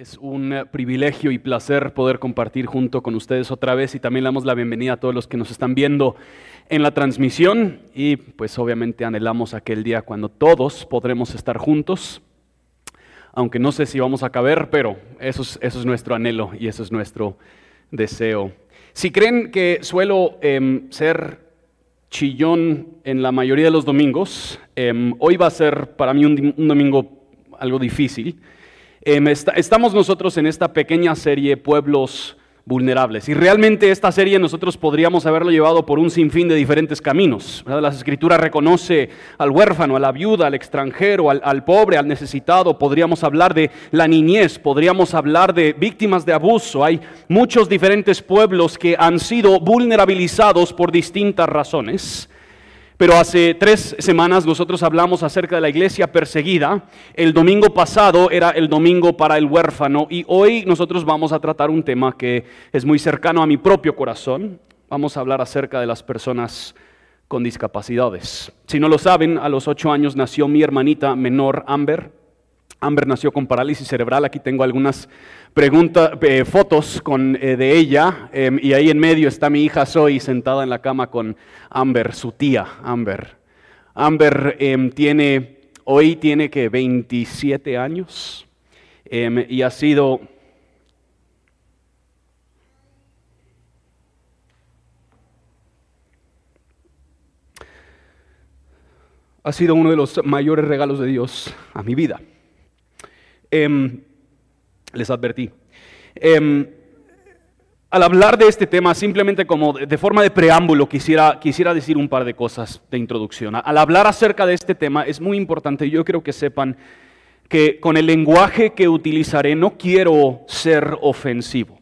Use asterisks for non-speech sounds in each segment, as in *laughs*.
Es un eh, privilegio y placer poder compartir junto con ustedes otra vez y también le damos la bienvenida a todos los que nos están viendo en la transmisión y pues obviamente anhelamos aquel día cuando todos podremos estar juntos, aunque no sé si vamos a caber, pero eso es, nuestro anhelo y eso es nuestro deseo. Si creen que suelo em, ser chillón en la mayoría de los domingos, em, hoy va a ser para mí un domingo algo difícil. Em, estamos nosotros en esta pequeña serie Pueblos Vulnerables y realmente esta serie nosotros podríamos haberlo llevado por un sinfín de diferentes caminos. ¿verdad? Las escrituras reconoce al huérfano, a la viuda, al extranjero, al, al pobre, al necesitado. Podríamos hablar de la niñez, podríamos hablar de víctimas de abuso. Hay muchos diferentes pueblos que han sido vulnerabilizados por distintas razones. Pero hace tres semanas nosotros hablamos acerca de la iglesia perseguida. El domingo pasado era el domingo para el huérfano y hoy nosotros vamos a tratar un tema que es muy cercano a mi propio corazón. Vamos a hablar acerca de las personas con discapacidades. Si no lo saben, a los ocho años nació mi hermanita menor Amber. Amber nació con parálisis cerebral. Aquí tengo algunas preguntas, eh, fotos con, eh, de ella. Eh, y ahí en medio está mi hija Zoe sentada en la cama con Amber, su tía Amber. Amber em, tiene, hoy tiene que 27 años em, y ha sido ha sido uno de los mayores regalos de Dios a mi vida. Em, les advertí. Em, al hablar de este tema, simplemente como de forma de preámbulo, quisiera, quisiera decir un par de cosas de introducción. Al hablar acerca de este tema es muy importante, yo creo que sepan que con el lenguaje que utilizaré no quiero ser ofensivo.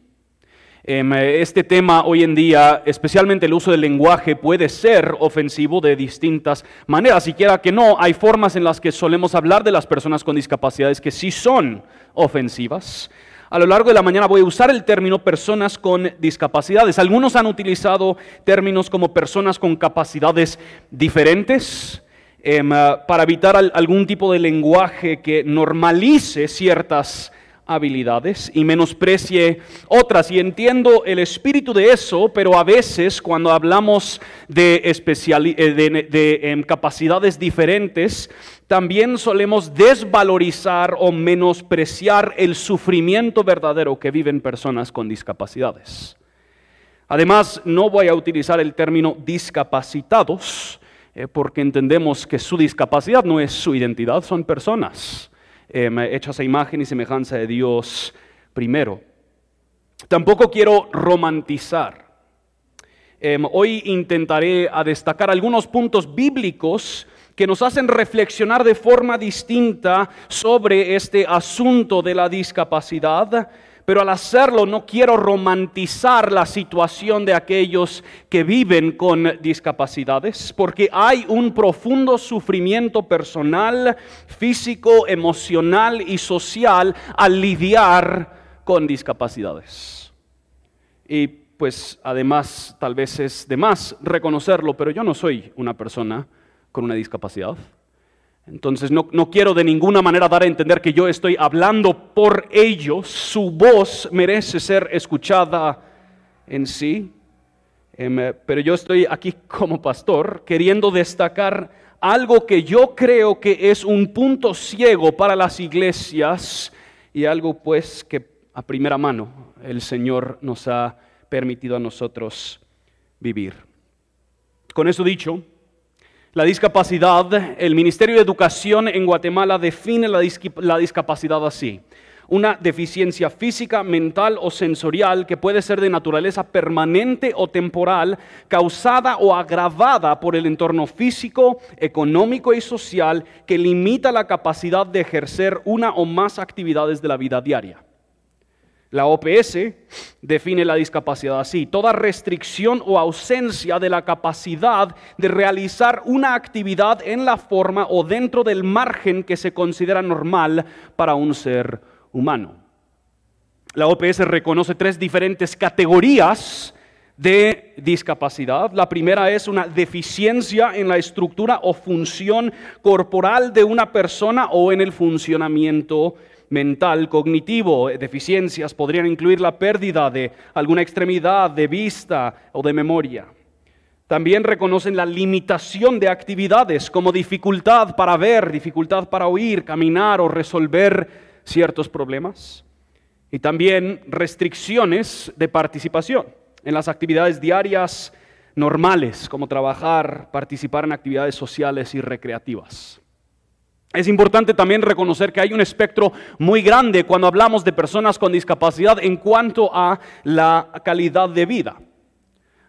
Em, este tema hoy en día, especialmente el uso del lenguaje, puede ser ofensivo de distintas maneras. Siquiera que no, hay formas en las que solemos hablar de las personas con discapacidades que sí son ofensivas. A lo largo de la mañana voy a usar el término personas con discapacidades. Algunos han utilizado términos como personas con capacidades diferentes. Em, para evitar algún tipo de lenguaje que normalice ciertas habilidades y menosprecie otras. Y entiendo el espíritu de eso, pero a veces cuando hablamos de, eh, de, em, capacidades diferentes, también solemos desvalorizar o menospreciar el sufrimiento verdadero que viven personas con discapacidades. Además, no voy a utilizar el término discapacitados, eh, porque entendemos que su discapacidad no es su identidad, son personas eh, hechas a imagen y semejanza de Dios primero. Tampoco quiero romantizar. Em, hoy intentaré a destacar algunos puntos bíblicos que nos hacen reflexionar de forma distinta sobre este asunto de la discapacidad pero al hacerlo no quiero romantizar la situación de aquellos que viven con discapacidades, porque hay un profundo sufrimiento personal, físico, emocional y social al lidiar con discapacidades. Y pues además tal vez es de más reconocerlo, pero yo no soy una persona con una discapacidad. Entonces no, quiero de ninguna manera dar a entender que yo estoy hablando por ellos. Su voz merece ser escuchada en sí. Em, pero yo estoy aquí *laughs* como pastor queriendo destacar algo que yo creo que es un punto ciego para las iglesias y algo pues que a primera mano el Señor nos ha permitido a nosotros vivir. Con eso dicho, la discapacidad, el Ministerio de Educación en Guatemala define la, discapacidad así. Una deficiencia física, mental o sensorial que puede ser de naturaleza permanente o temporal, causada o agravada por el entorno físico, económico y social que limita la capacidad de ejercer una o más actividades de la vida diaria. La OPS define la discapacidad así, toda restricción o ausencia de la capacidad de realizar una actividad en la forma o dentro del margen que se considera normal para un ser humano. La OPS reconoce tres diferentes categorías de discapacidad. La primera es una deficiencia en la estructura o función corporal de una persona o en el funcionamiento mental, cognitivo, deficiencias podrían incluir la pérdida de alguna extremidad de vista o de memoria. También reconocen la limitación de actividades como dificultad para ver, dificultad para oír, caminar o resolver ciertos problemas. Y también restricciones de participación en las actividades diarias normales, como trabajar, participar en actividades sociales y recreativas. Es importante también reconocer que hay un espectro muy grande cuando hablamos de personas con discapacidad en cuanto a la calidad de vida.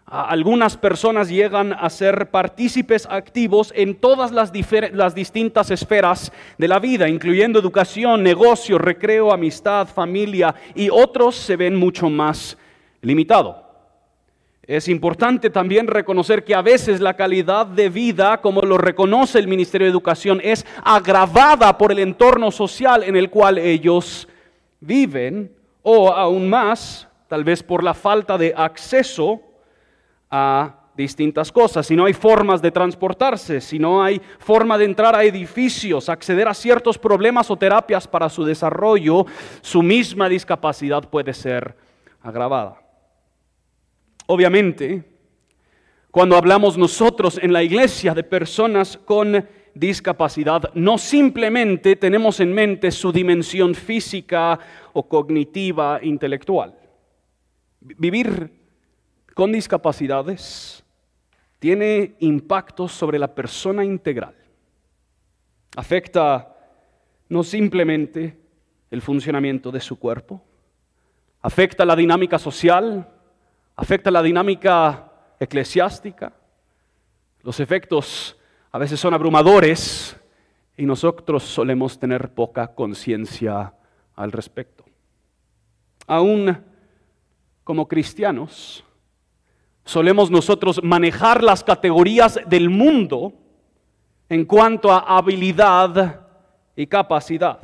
Algunas personas llegan a ser partícipes activos en todas las, distintas esferas de la vida, incluyendo educación, negocio, recreo, amistad, familia, y otros se ven mucho más limitados. Es importante también reconocer que a veces la calidad de vida, como lo reconoce el Ministerio de Educación, es agravada por el entorno social en el cual ellos viven, o aún más, tal vez por la falta de acceso a distintas cosas, si no hay formas de transportarse, si no hay forma de entrar a edificios, acceder a ciertos problemas o terapias para su desarrollo, su misma discapacidad puede ser agravada. Obviamente, cuando hablamos nosotros en la iglesia de personas con discapacidad, no simplemente tenemos en mente su dimensión física o cognitiva, intelectual. Vivir con discapacidades tiene impactos sobre la persona integral. Afecta no simplemente el funcionamiento de su cuerpo, afecta la dinámica social, afecta la dinámica eclesiástica. Los efectos a veces son abrumadores y nosotros solemos tener poca conciencia al respecto. Aún como cristianos, solemos nosotros manejar las categorías del mundo en cuanto a habilidad y capacidad.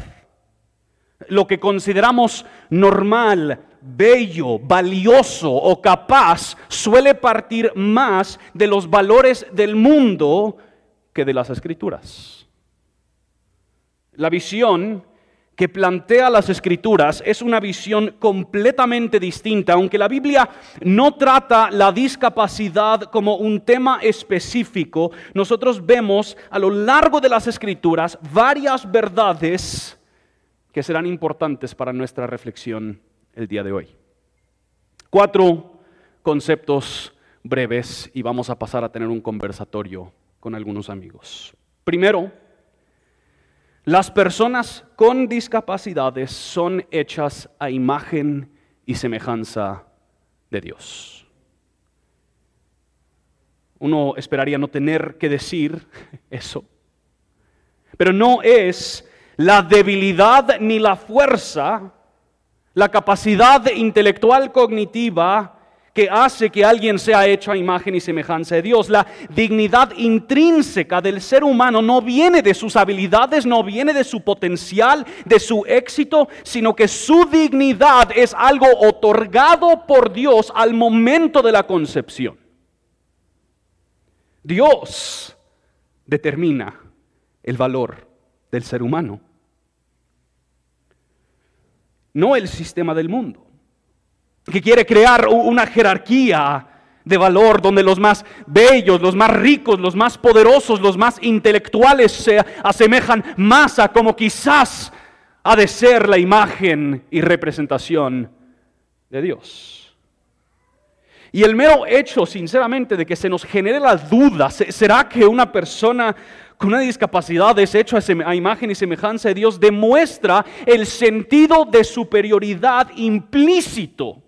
Lo que consideramos normal, bello, valioso o capaz suele partir más de los valores del mundo que de las escrituras. La visión que plantea las escrituras es una visión completamente distinta, aunque la Biblia no trata la discapacidad como un tema específico, nosotros vemos a lo largo de las escrituras varias verdades que serán importantes para nuestra reflexión el día de hoy. Cuatro conceptos breves y vamos a pasar a tener un conversatorio con algunos amigos. Primero, las personas con discapacidades son hechas a imagen y semejanza de Dios. Uno esperaría no tener que decir *laughs* eso, pero no es la debilidad ni la fuerza, la capacidad intelectual cognitiva que hace que alguien sea hecho a imagen y semejanza de Dios. La dignidad intrínseca del ser humano no viene de sus habilidades, no viene de su potencial, de su éxito, sino que su dignidad es algo otorgado por Dios al momento de la concepción. Dios determina el valor del ser humano, no el sistema del mundo que quiere crear una jerarquía de valor donde los más bellos, los más ricos, los más poderosos, los más intelectuales se asemejan más a como quizás ha de ser la imagen y representación de Dios. Y el mero hecho, sinceramente, de que se nos genere la duda, ¿será que una persona con una discapacidad es hecho a imagen y semejanza de Dios? Demuestra el sentido de superioridad implícito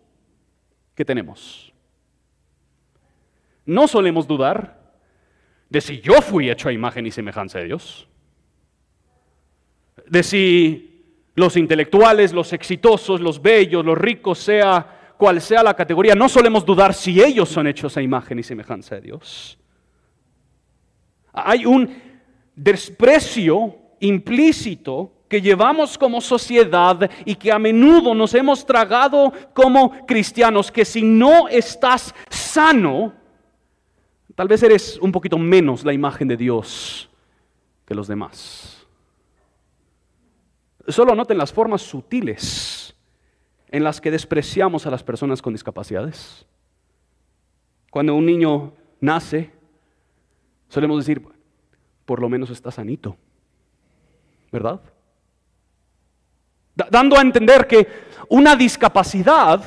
que tenemos. No solemos dudar de si yo fui hecho a imagen y semejanza de Dios, de si los intelectuales, los exitosos, los bellos, los ricos, sea cual sea la categoría, no solemos dudar si ellos son hechos a imagen y semejanza de Dios. Hay un desprecio implícito que llevamos como sociedad y que a menudo nos hemos tragado como cristianos, que si no estás sano, tal vez eres un poquito menos la imagen de Dios que los demás. Solo noten las formas sutiles en las que despreciamos a las personas con discapacidades. Cuando un niño nace, solemos decir, por lo menos está sanito, ¿verdad? dando a entender que una discapacidad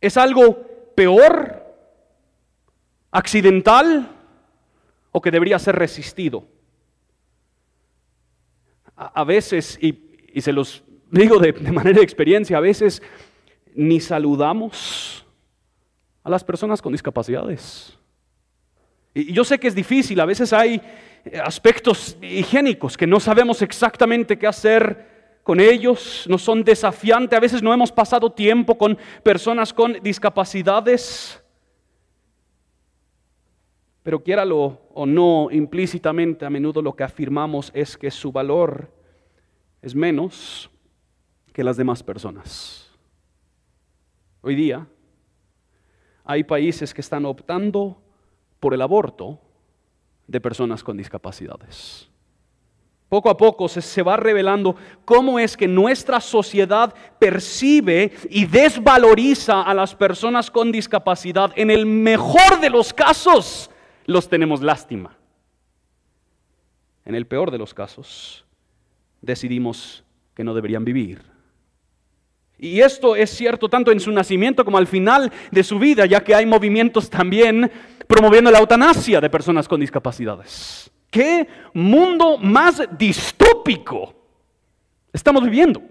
es algo peor, accidental o que debería ser resistido. A, veces, y, se los digo de, de manera de experiencia, a veces ni saludamos a las personas con discapacidades. Y yo sé que es difícil, a veces hay aspectos higiénicos que no sabemos exactamente qué hacer con ellos, no son desafiantes, a veces no hemos pasado tiempo con personas con discapacidades. Pero quiéralo o no, implícitamente a menudo lo que afirmamos es que su valor es menos que las demás personas. Hoy día hay países que están optando por el aborto de personas con discapacidades. Poco a poco se, va revelando cómo es que nuestra sociedad percibe y desvaloriza a las personas con discapacidad. En el mejor de los casos, los tenemos lástima. En el peor de los casos, decidimos que no deberían vivir. Y esto es cierto tanto en su nacimiento como al final de su vida, ya que hay movimientos también promoviendo la eutanasia de personas con discapacidades. ¿Qué mundo más distópico estamos viviendo?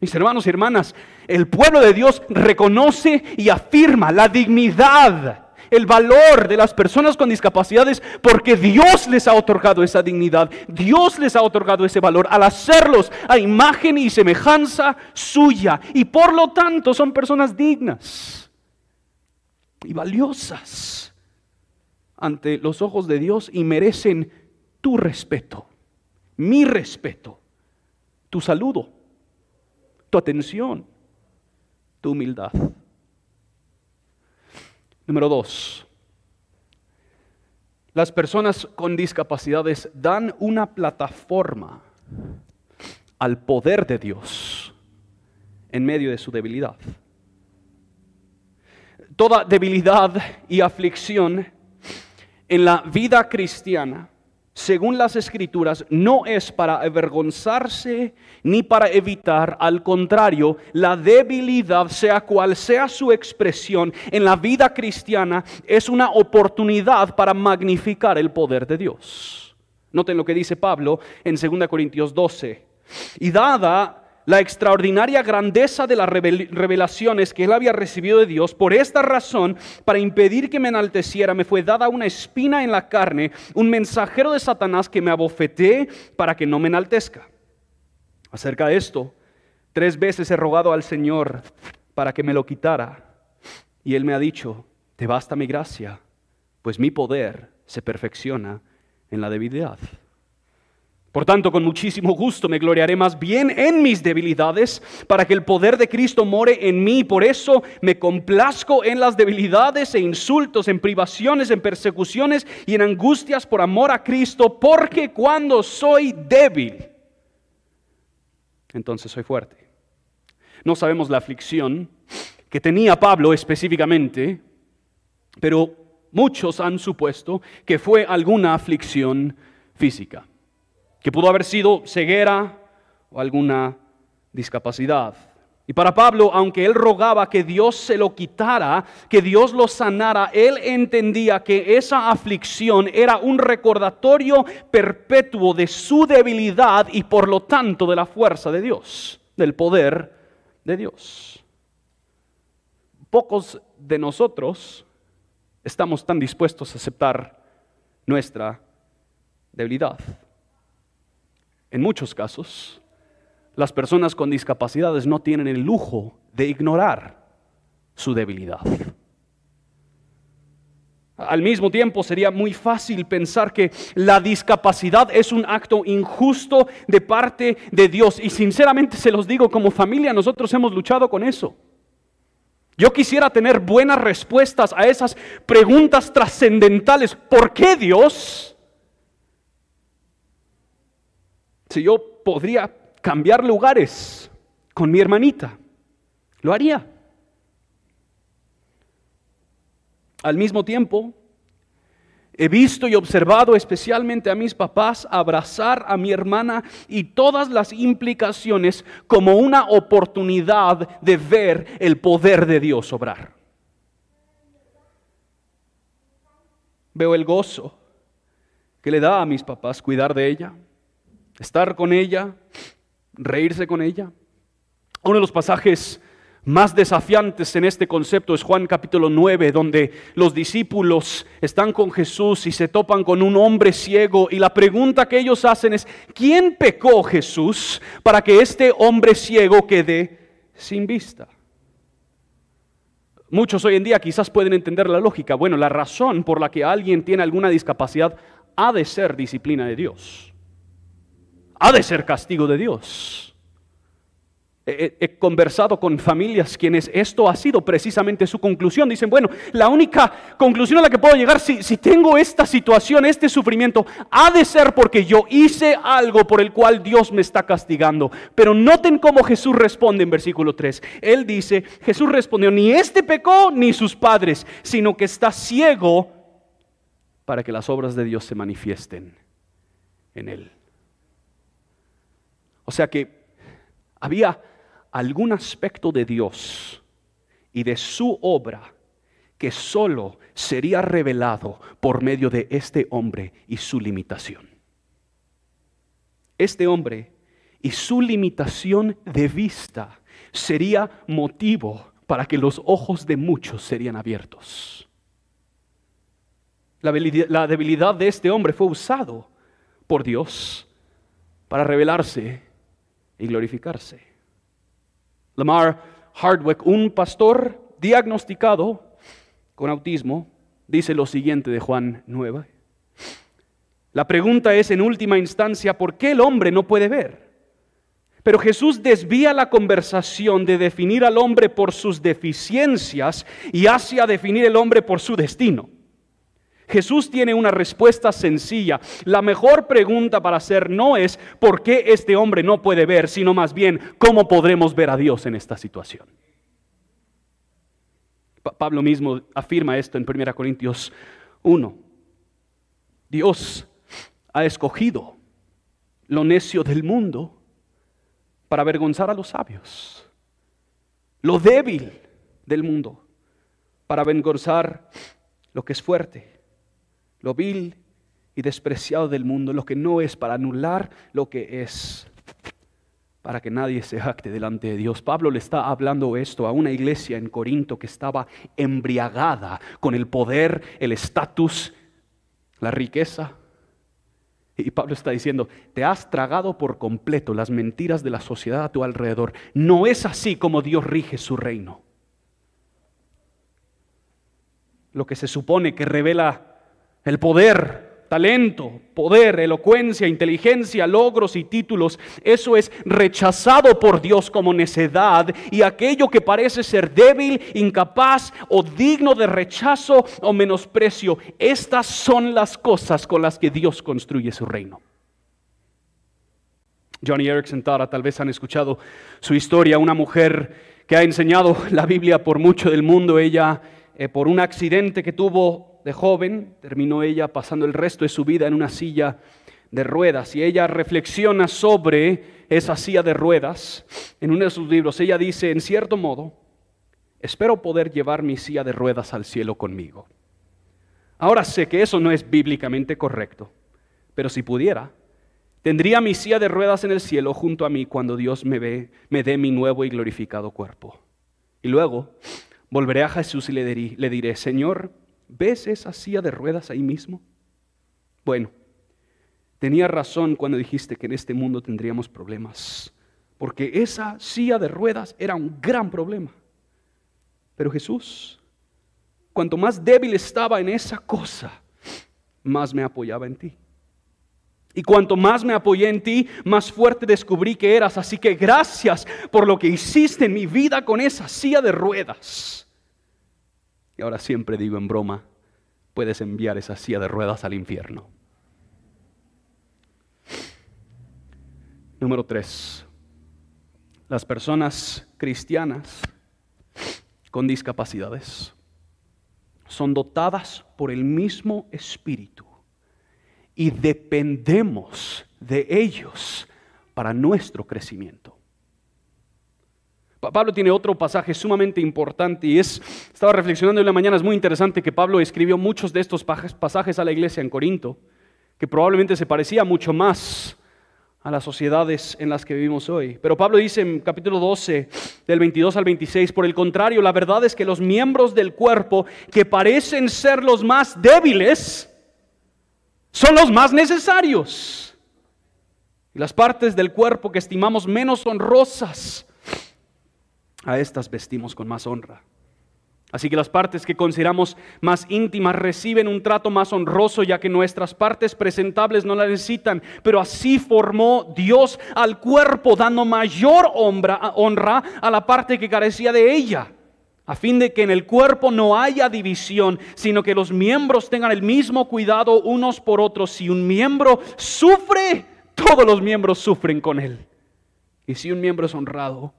Mis hermanos y hermanas, el pueblo de Dios reconoce y afirma la dignidad, el valor de las personas con discapacidades porque Dios les ha otorgado esa dignidad, Dios les ha otorgado ese valor al hacerlos a imagen y semejanza suya y por lo tanto son personas dignas y valiosas ante los ojos de Dios y merecen tu respeto, mi respeto, tu saludo, tu atención, tu humildad. Número dos, las personas con discapacidades dan una plataforma al poder de Dios en medio de su debilidad. Toda debilidad y aflicción en la vida cristiana, según las escrituras, no es para avergonzarse ni para evitar, al contrario, la debilidad, sea cual sea su expresión en la vida cristiana, es una oportunidad para magnificar el poder de Dios. Noten lo que dice Pablo en 2 Corintios 12. Y dada la extraordinaria grandeza de las revelaciones que él había recibido de Dios. Por esta razón, para impedir que me enalteciera, me fue dada una espina en la carne, un mensajero de Satanás que me abofeté para que no me enaltezca. Acerca de esto, tres veces he rogado al Señor para que me lo quitara. Y él me ha dicho, te basta mi gracia, pues mi poder se perfecciona en la debilidad. Por tanto, con muchísimo gusto me gloriaré más bien en mis debilidades, para que el poder de Cristo more en mí. Por eso me complazco en las debilidades e insultos, en privaciones, en persecuciones y en angustias por amor a Cristo, porque cuando soy débil, entonces soy fuerte. No sabemos la aflicción que tenía Pablo específicamente, pero muchos han supuesto que fue alguna aflicción física que pudo haber sido ceguera o alguna discapacidad. Y para Pablo, aunque él rogaba que Dios se lo quitara, que Dios lo sanara, él entendía que esa aflicción era un recordatorio perpetuo de su debilidad y por lo tanto de la fuerza de Dios, del poder de Dios. Pocos de nosotros estamos tan dispuestos a aceptar nuestra debilidad. En muchos casos, las personas con discapacidades no tienen el lujo de ignorar su debilidad. Al mismo tiempo sería muy fácil pensar que la discapacidad es un acto injusto de parte de Dios. Y sinceramente se los digo, como familia nosotros hemos luchado con eso. Yo quisiera tener buenas respuestas a esas preguntas trascendentales. ¿Por qué Dios? Si yo podría cambiar lugares con mi hermanita, lo haría. Al mismo tiempo, He visto y observado especialmente a mis papás abrazar a mi hermana y todas las implicaciones como una oportunidad de ver el poder de Dios obrar. Veo el gozo que le da a mis papás cuidar de ella, estar con ella, reírse con ella. Uno de los pasajes más desafiantes en este concepto es Juan capítulo 9, donde los discípulos están con Jesús y se topan con un hombre ciego y la pregunta que ellos hacen es, ¿quién pecó Jesús para que este hombre ciego quede sin vista? Muchos hoy en día quizás pueden entender la lógica. Bueno, la razón por la que alguien tiene alguna discapacidad ha de ser disciplina de Dios. Ha de ser castigo de Dios he, conversado con familias quienes esto ha sido precisamente su conclusión. Dicen, bueno, la única conclusión a la que puedo llegar, si, si tengo esta situación, este sufrimiento, ha de ser porque yo hice algo por el cual Dios me está castigando. Pero noten cómo Jesús responde en versículo 3. Él dice, Jesús respondió, ni este pecó ni sus padres, sino que está ciego para que las obras de Dios se manifiesten en él. O sea que había algún aspecto de Dios y de su obra que solo sería revelado por medio de este hombre y su limitación. Este hombre y su limitación de vista sería motivo para que los ojos de muchos serían abiertos. La debilidad, de este hombre fue usado por Dios para revelarse y glorificarse. Lamar Hardwick, un pastor diagnosticado con autismo, dice lo siguiente de Juan 9. La pregunta es en última instancia, ¿por qué el hombre no puede ver? Pero Jesús desvía la conversación de definir al hombre por sus deficiencias y hacia definir el hombre por su destino. Jesús tiene una respuesta sencilla. La mejor pregunta para hacer no es por qué este hombre no puede ver, sino más bien cómo podremos ver a Dios en esta situación. Pablo mismo afirma esto en 1 Corintios 1. Dios ha escogido lo necio del mundo para avergonzar a los sabios, lo débil del mundo para avergonzar lo que es fuerte lo vil y despreciado del mundo, lo que no es para anular lo que es, para que nadie se jacte delante de Dios. Pablo le está hablando esto a una iglesia en Corinto que estaba embriagada con el poder, el estatus, la riqueza. Y Pablo está diciendo, te has tragado por completo las mentiras de la sociedad a tu alrededor. No es así como Dios rige su reino. Lo que se supone que revela el poder, talento, poder, elocuencia, inteligencia, logros y títulos, eso es rechazado por Dios como necedad y aquello que parece ser débil, incapaz o digno de rechazo o menosprecio, estas son las cosas con las que Dios construye su reino. Johnny Erickson Tara, tal vez han escuchado su historia, una mujer que ha enseñado la Biblia por mucho del mundo, ella eh, por un accidente que tuvo de joven, terminó ella pasando el resto de su vida en una silla de ruedas y ella reflexiona sobre esa silla de ruedas en uno de sus libros. Ella dice, en cierto modo, espero poder llevar mi silla de ruedas al cielo conmigo. Ahora sé que eso no es bíblicamente correcto, pero si pudiera, tendría mi silla de ruedas en el cielo junto a mí cuando Dios me ve, me dé mi nuevo y glorificado cuerpo. Y luego volveré a Jesús y le diré, le diré Señor, ¿Ves esa silla de ruedas ahí mismo? Bueno, tenía razón cuando dijiste que en este mundo tendríamos problemas, porque esa silla de ruedas era un gran problema. Pero Jesús, cuanto más débil estaba en esa cosa, más me apoyaba en ti. Y cuanto más me apoyé en ti, más fuerte descubrí que eras. Así que gracias por lo que hiciste en mi vida con esa silla de ruedas. Y ahora siempre digo en broma, puedes enviar esa silla de ruedas al infierno. Número tres, las personas cristianas con discapacidades son dotadas por el mismo Espíritu y dependemos de ellos para nuestro crecimiento. Pablo tiene otro pasaje sumamente importante y es, estaba reflexionando en la mañana, es muy interesante que Pablo escribió muchos de estos pasajes a la iglesia en Corinto, que probablemente se parecía mucho más a las sociedades en las que vivimos hoy. Pero Pablo dice en capítulo 12, del 22 al 26, por el contrario, la verdad es que los miembros del cuerpo que parecen ser los más débiles, son los más necesarios. Y las partes del cuerpo que estimamos menos honrosas, a estas vestimos con más honra. Así que las partes que consideramos más íntimas reciben un trato más honroso, ya que nuestras partes presentables no la necesitan. Pero así formó Dios al cuerpo, dando mayor honra, a la parte que carecía de ella, a fin de que en el cuerpo no haya división, sino que los miembros tengan el mismo cuidado unos por otros. Si un miembro sufre, todos los miembros sufren con él. Y si un miembro es honrado,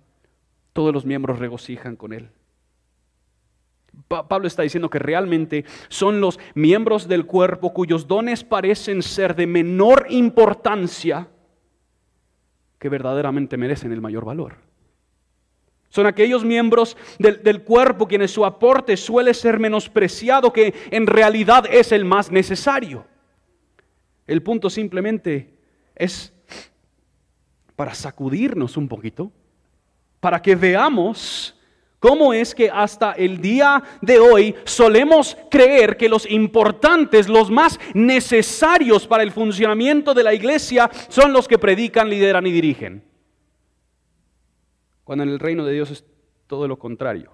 todos los miembros regocijan con él. Pablo está diciendo que realmente son los miembros del cuerpo cuyos dones parecen ser de menor importancia que verdaderamente merecen el mayor valor. Son aquellos miembros del, cuerpo quienes su aporte suele ser menospreciado que en realidad es el más necesario. El punto simplemente es para sacudirnos un poquito, para que veamos ¿Cómo es que hasta el día de hoy solemos creer que los importantes, los más necesarios para el funcionamiento de la iglesia son los que predican, lideran y dirigen? Cuando en el reino de Dios es todo lo contrario.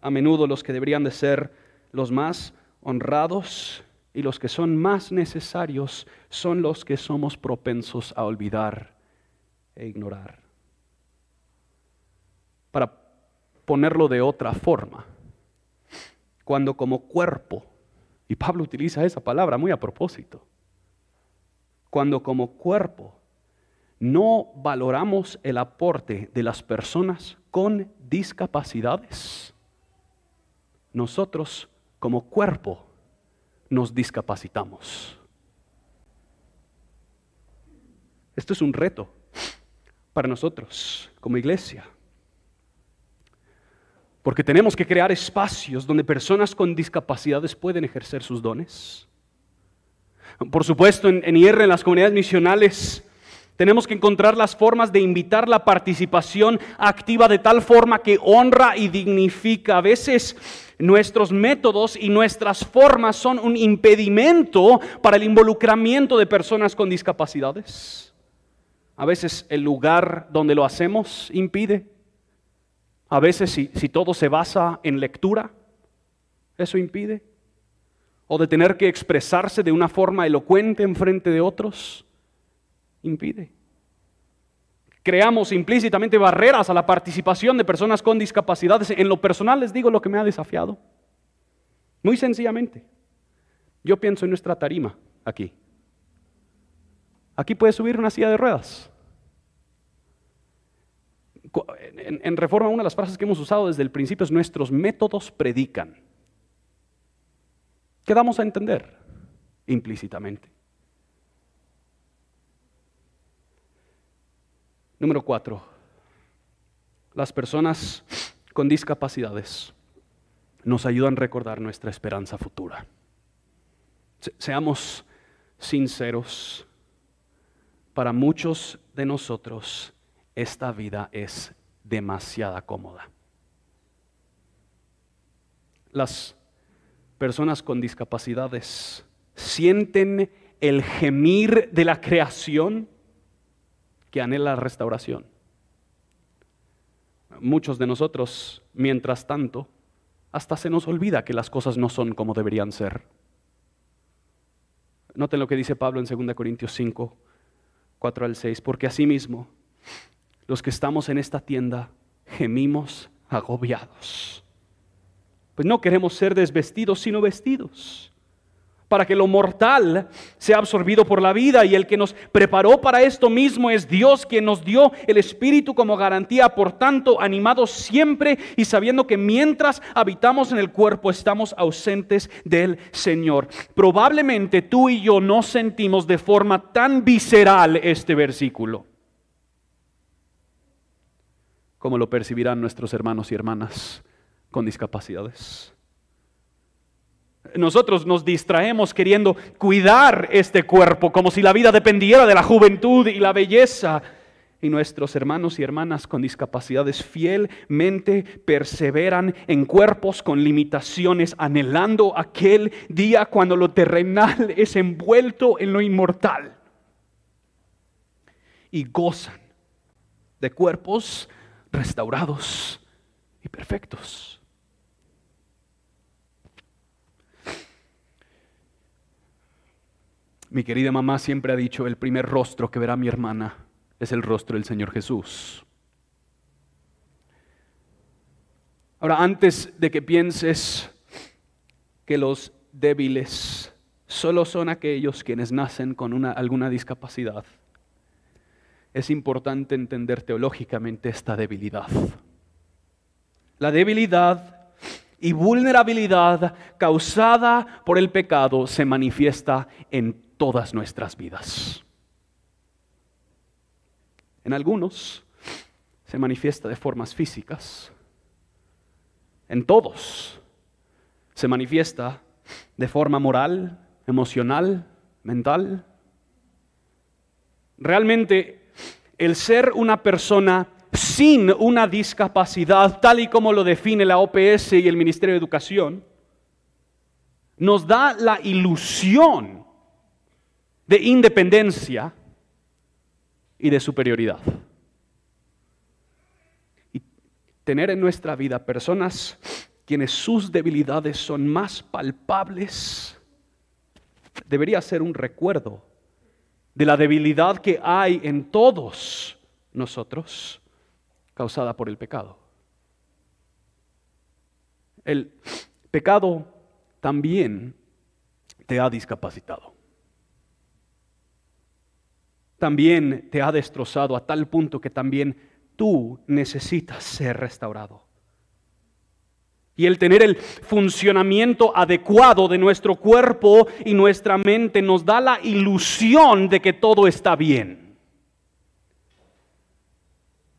A menudo los que deberían de ser los más honrados y los que son más necesarios son los que somos propensos a olvidar e ignorar para ponerlo de otra forma. Cuando como cuerpo, y Pablo utiliza esa palabra muy a propósito, cuando como cuerpo no valoramos el aporte de las personas con discapacidades, nosotros como cuerpo nos discapacitamos. Esto es un reto para nosotros como iglesia. Porque tenemos que crear espacios donde personas con discapacidades pueden ejercer sus dones. Por supuesto, en, en IR, en las comunidades misionales, tenemos que encontrar las formas de invitar la participación activa de tal forma que honra y dignifica. A veces nuestros métodos y nuestras formas son un impedimento para el involucramiento de personas con discapacidades. A veces el lugar donde lo hacemos impide. A veces si, todo se basa en lectura, eso impide. O de tener que expresarse de una forma elocuente en frente de otros, impide. Creamos implícitamente barreras a la participación de personas con discapacidades. En lo personal les digo lo que me ha desafiado. Muy sencillamente. Yo pienso en nuestra tarima aquí. Aquí puede subir una silla de ruedas en, Reforma una de las frases que hemos usado desde el principio es nuestros métodos predican. ¿Qué damos a entender implícitamente? Número cuatro, las personas con discapacidades nos ayudan a recordar nuestra esperanza futura. Seamos sinceros, para muchos de nosotros esta vida es demasiada cómoda. Las personas con discapacidades sienten el gemir de la creación que anhela la restauración. Muchos de nosotros, mientras tanto, hasta se nos olvida que las cosas no son como deberían ser. Noten lo que dice Pablo en 2 Corintios 5, 4 al 6, porque asimismo los que estamos en esta tienda gemimos agobiados. Pues no queremos ser desvestidos, sino vestidos. para que lo mortal sea absorbido por la vida y el que nos preparó para esto mismo es Dios quien nos dio el Espíritu como garantía, por tanto, animados siempre y sabiendo que mientras habitamos en el cuerpo estamos ausentes del Señor. Probablemente tú y yo no sentimos de forma tan visceral este versículo como lo percibirán nuestros hermanos y hermanas con discapacidades. Nosotros nos distraemos queriendo cuidar este cuerpo como si la vida dependiera de la juventud y la belleza. Y nuestros hermanos y hermanas con discapacidades fielmente perseveran en cuerpos con limitaciones, anhelando aquel día cuando lo terrenal *laughs* es envuelto en lo inmortal. Y gozan de cuerpos restaurados y perfectos. Mi querida mamá siempre ha dicho, el primer rostro que verá mi hermana es el rostro del Señor Jesús. Ahora, antes de que pienses que los débiles solo son aquellos quienes nacen con una, alguna discapacidad, es importante entender teológicamente esta debilidad. La debilidad y vulnerabilidad causada por el pecado se manifiesta en todas nuestras vidas. En algunos se manifiesta de formas físicas. En todos se manifiesta de forma moral, emocional, mental. Realmente el ser una persona sin una discapacidad, tal y como lo define la OPS y el Ministerio de Educación, nos da la ilusión de independencia y de superioridad. Y tener en nuestra vida personas quienes sus debilidades son más palpables debería ser un recuerdo de la debilidad que hay en todos nosotros causada por el pecado. El pecado también te ha discapacitado también te ha destrozado a tal punto que también tú necesitas ser restaurado. Y el tener el funcionamiento adecuado de nuestro cuerpo y nuestra mente nos da la ilusión de que todo está bien.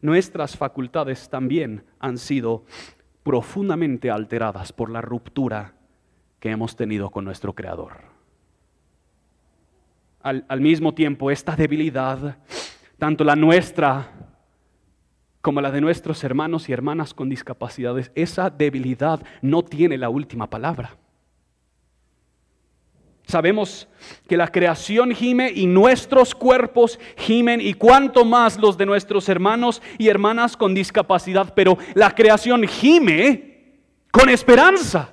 Nuestras facultades también han sido profundamente alteradas por la ruptura que hemos tenido con nuestro Creador al, mismo tiempo esta debilidad, tanto la nuestra como la de nuestros hermanos y hermanas con discapacidades, esa debilidad no tiene la última palabra. Sabemos que la creación gime y nuestros cuerpos gimen y cuanto más los de nuestros hermanos y hermanas con discapacidad, pero la creación gime con esperanza.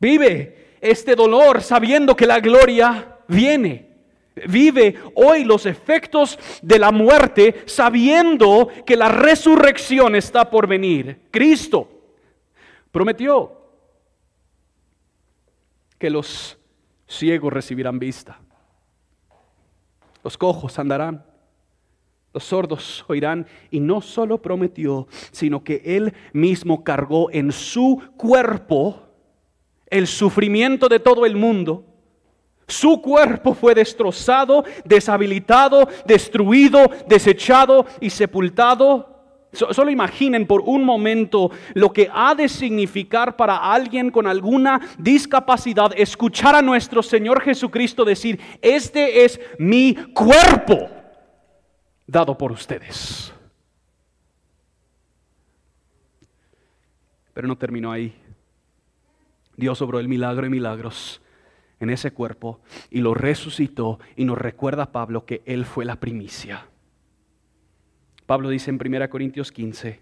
Vive este dolor sabiendo que la gloria viene. Vive hoy los efectos de la muerte sabiendo que la resurrección está por venir. Cristo prometió que los ciegos recibirán vista, los cojos andarán, los sordos oirán y no solo prometió, sino que él mismo cargó en su cuerpo el sufrimiento de todo el mundo. Su cuerpo fue destrozado, deshabilitado, destruido, desechado y sepultado. Solo imaginen por un momento lo que ha de significar para alguien con alguna discapacidad escuchar a nuestro Señor Jesucristo decir, este es mi cuerpo dado por ustedes. Pero no terminó ahí. Dios obró el milagro de milagros en ese cuerpo y lo resucitó y nos recuerda a Pablo que Él fue la primicia. Pablo dice en 1 Corintios 15,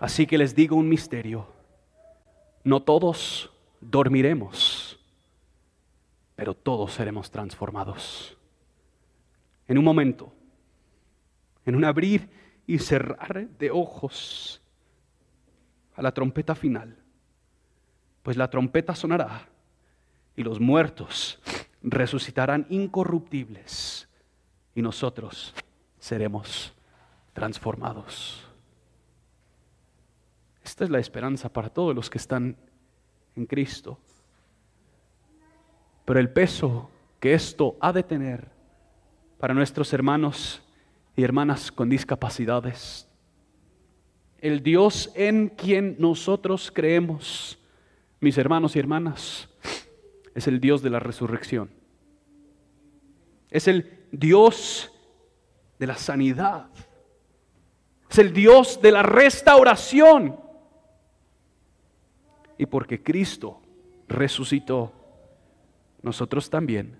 así que les digo un misterio, no todos dormiremos, pero todos seremos transformados. En un momento, en un abrir y cerrar de ojos a la trompeta final pues la trompeta sonará y los muertos resucitarán incorruptibles y nosotros seremos transformados. Esta es la esperanza para todos los que están en Cristo. Pero el peso que esto ha de tener para nuestros hermanos y hermanas con discapacidades, el Dios en quien nosotros creemos, mis hermanos y hermanas, es el Dios de la resurrección. Es el Dios de la sanidad. Es el Dios de la restauración. Y porque Cristo resucitó, nosotros también,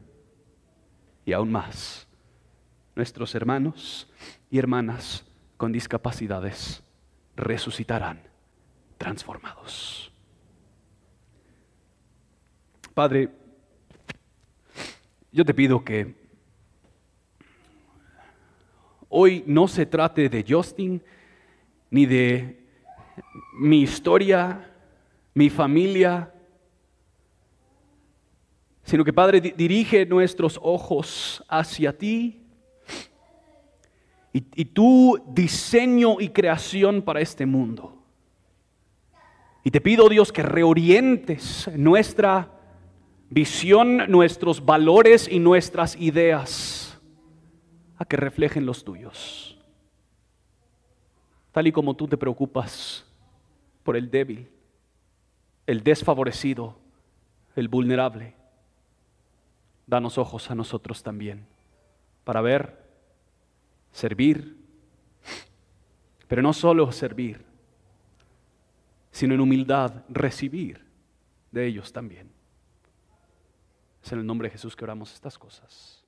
y aún más, nuestros hermanos y hermanas con discapacidades resucitarán transformados. Padre, yo te pido que hoy no se trate de Justin, ni de mi historia, mi familia, sino que Padre dirige nuestros ojos hacia ti y, tu diseño y creación para este mundo. Y te pido, Dios, que reorientes nuestra visión, nuestros valores y nuestras ideas a que reflejen los tuyos. Tal y como tú te preocupas por el débil, el desfavorecido, el vulnerable, danos ojos a nosotros también para ver, servir, pero no solo servir, sino en humildad recibir de ellos también. Es en el nombre de Jesús que oramos estas cosas.